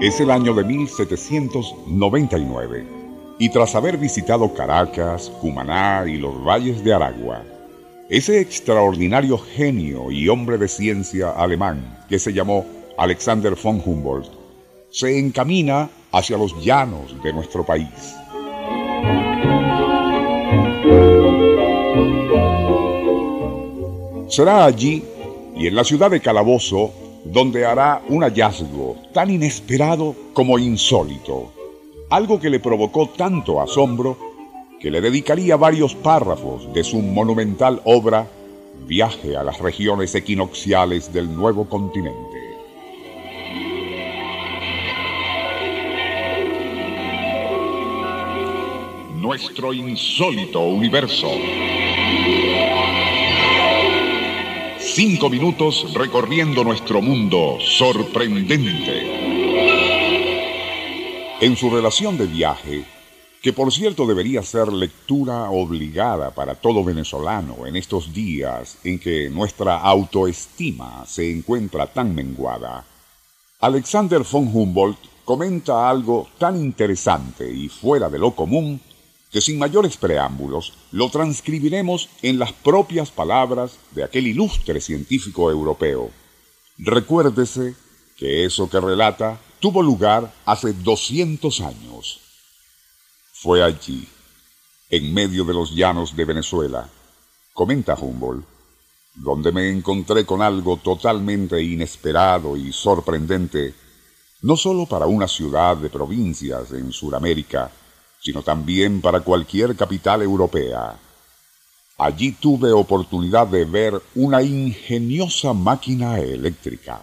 Es el año de 1799 y tras haber visitado Caracas, Cumaná y los valles de Aragua, ese extraordinario genio y hombre de ciencia alemán que se llamó Alexander von Humboldt se encamina hacia los llanos de nuestro país. Será allí y en la ciudad de Calabozo donde hará un hallazgo tan inesperado como insólito, algo que le provocó tanto asombro que le dedicaría varios párrafos de su monumental obra Viaje a las regiones equinocciales del nuevo continente. Nuestro insólito universo. Cinco minutos recorriendo nuestro mundo sorprendente. En su relación de viaje, que por cierto debería ser lectura obligada para todo venezolano en estos días en que nuestra autoestima se encuentra tan menguada, Alexander von Humboldt comenta algo tan interesante y fuera de lo común que sin mayores preámbulos lo transcribiremos en las propias palabras de aquel ilustre científico europeo. Recuérdese que eso que relata tuvo lugar hace 200 años. Fue allí, en medio de los llanos de Venezuela, comenta Humboldt, donde me encontré con algo totalmente inesperado y sorprendente, no sólo para una ciudad de provincias en Sudamérica, sino también para cualquier capital europea. Allí tuve oportunidad de ver una ingeniosa máquina eléctrica.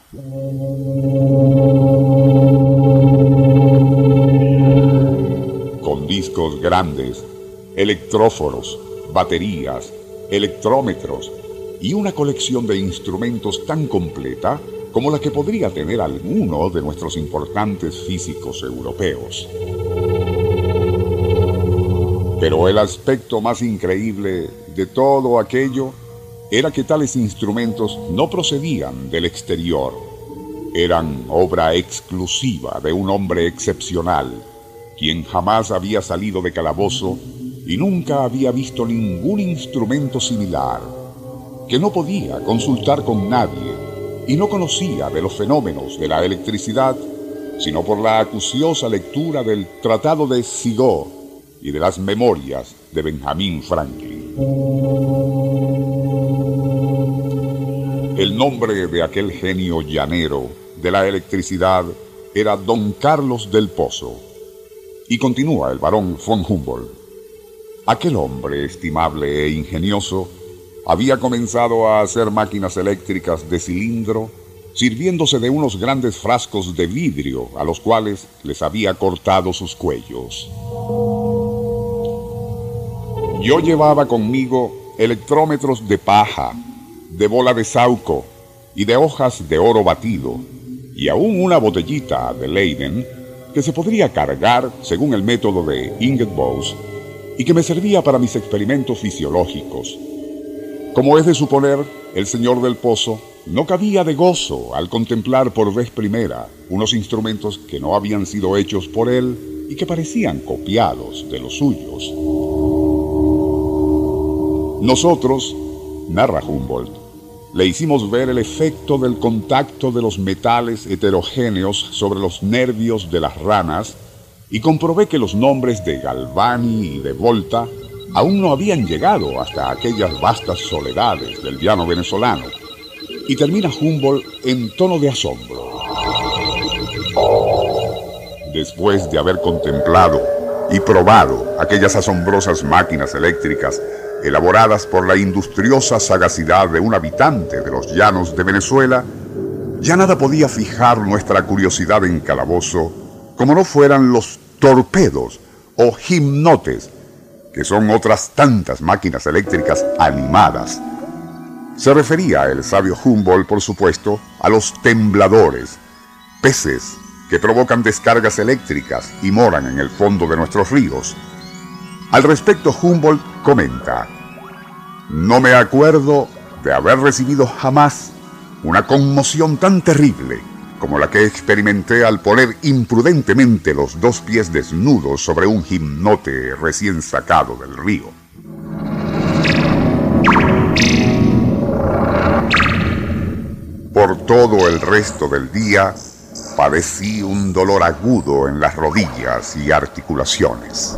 Con discos grandes, electróforos, baterías, electrómetros y una colección de instrumentos tan completa como la que podría tener alguno de nuestros importantes físicos europeos. Pero el aspecto más increíble de todo aquello era que tales instrumentos no procedían del exterior, eran obra exclusiva de un hombre excepcional, quien jamás había salido de calabozo y nunca había visto ningún instrumento similar, que no podía consultar con nadie y no conocía de los fenómenos de la electricidad, sino por la acuciosa lectura del Tratado de Sigot y de las memorias de Benjamin Franklin. El nombre de aquel genio llanero de la electricidad era Don Carlos del Pozo. Y continúa el barón von Humboldt. Aquel hombre estimable e ingenioso había comenzado a hacer máquinas eléctricas de cilindro sirviéndose de unos grandes frascos de vidrio a los cuales les había cortado sus cuellos. Yo llevaba conmigo electrómetros de paja, de bola de sauco y de hojas de oro batido, y aún una botellita de Leiden que se podría cargar según el método de Inget Bose y que me servía para mis experimentos fisiológicos. Como es de suponer, el señor del pozo no cabía de gozo al contemplar por vez primera unos instrumentos que no habían sido hechos por él y que parecían copiados de los suyos. Nosotros, narra Humboldt, le hicimos ver el efecto del contacto de los metales heterogéneos sobre los nervios de las ranas y comprobé que los nombres de Galvani y de Volta aún no habían llegado hasta aquellas vastas soledades del llano venezolano. Y termina Humboldt en tono de asombro. Después de haber contemplado y probado aquellas asombrosas máquinas eléctricas elaboradas por la industriosa sagacidad de un habitante de los llanos de Venezuela, ya nada podía fijar nuestra curiosidad en calabozo como no fueran los torpedos o gimnotes, que son otras tantas máquinas eléctricas animadas. Se refería el sabio Humboldt, por supuesto, a los tembladores, peces que provocan descargas eléctricas y moran en el fondo de nuestros ríos. Al respecto, Humboldt comenta, no me acuerdo de haber recibido jamás una conmoción tan terrible como la que experimenté al poner imprudentemente los dos pies desnudos sobre un gimnote recién sacado del río. Por todo el resto del día, padecí un dolor agudo en las rodillas y articulaciones.